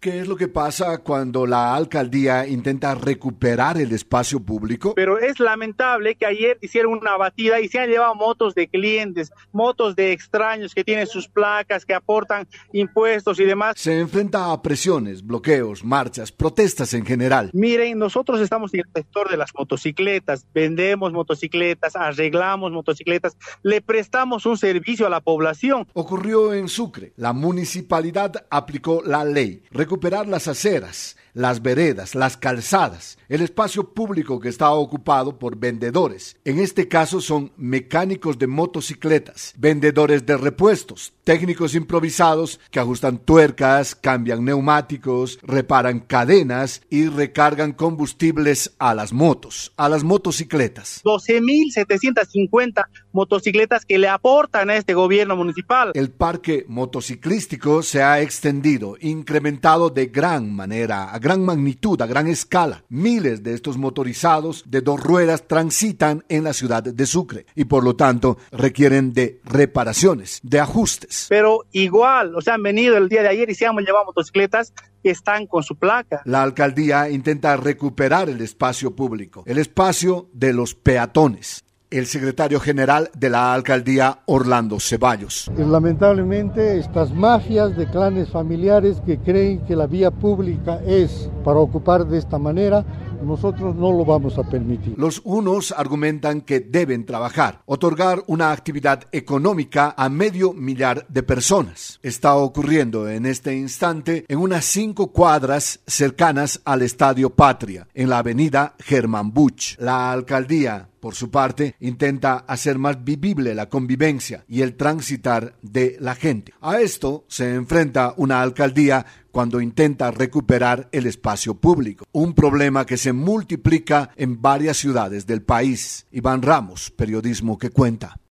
¿Qué es lo que pasa cuando la alcaldía intenta recuperar el espacio público? Pero es lamentable que ayer hicieron una batida y se han llevado motos de clientes, motos de extraños que tienen sus placas, que aportan impuestos y demás. Se enfrenta a presiones, bloqueos, marchas, protestas en general. Miren, nosotros estamos en el sector de las motocicletas, vendemos motocicletas, arreglamos motocicletas, le prestamos un servicio a la población. Ocurrió en Sucre. La municipalidad aplicó la ley recuperar las aceras, las veredas, las calzadas, el espacio público que está ocupado por vendedores. En este caso son mecánicos de motocicletas, vendedores de repuestos, técnicos improvisados que ajustan tuercas, cambian neumáticos, reparan cadenas y recargan combustibles a las motos, a las motocicletas. 12.750 motocicletas que le aportan a este gobierno municipal. El parque motociclístico se ha extendido, incrementado de gran manera, a gran magnitud, a gran escala. Miles de estos motorizados de dos ruedas transitan en la ciudad de Sucre y por lo tanto requieren de reparaciones, de ajustes. Pero igual, o sea, han venido el día de ayer y se han llevado motocicletas que están con su placa. La alcaldía intenta recuperar el espacio público, el espacio de los peatones el secretario general de la alcaldía Orlando Ceballos. Lamentablemente estas mafias de clanes familiares que creen que la vía pública es para ocupar de esta manera, nosotros no lo vamos a permitir. Los unos argumentan que deben trabajar, otorgar una actividad económica a medio millar de personas. Está ocurriendo en este instante en unas cinco cuadras cercanas al Estadio Patria, en la avenida Germán Buch. La alcaldía por su parte, intenta hacer más vivible la convivencia y el transitar de la gente. A esto se enfrenta una alcaldía cuando intenta recuperar el espacio público, un problema que se multiplica en varias ciudades del país. Iván Ramos, periodismo que cuenta.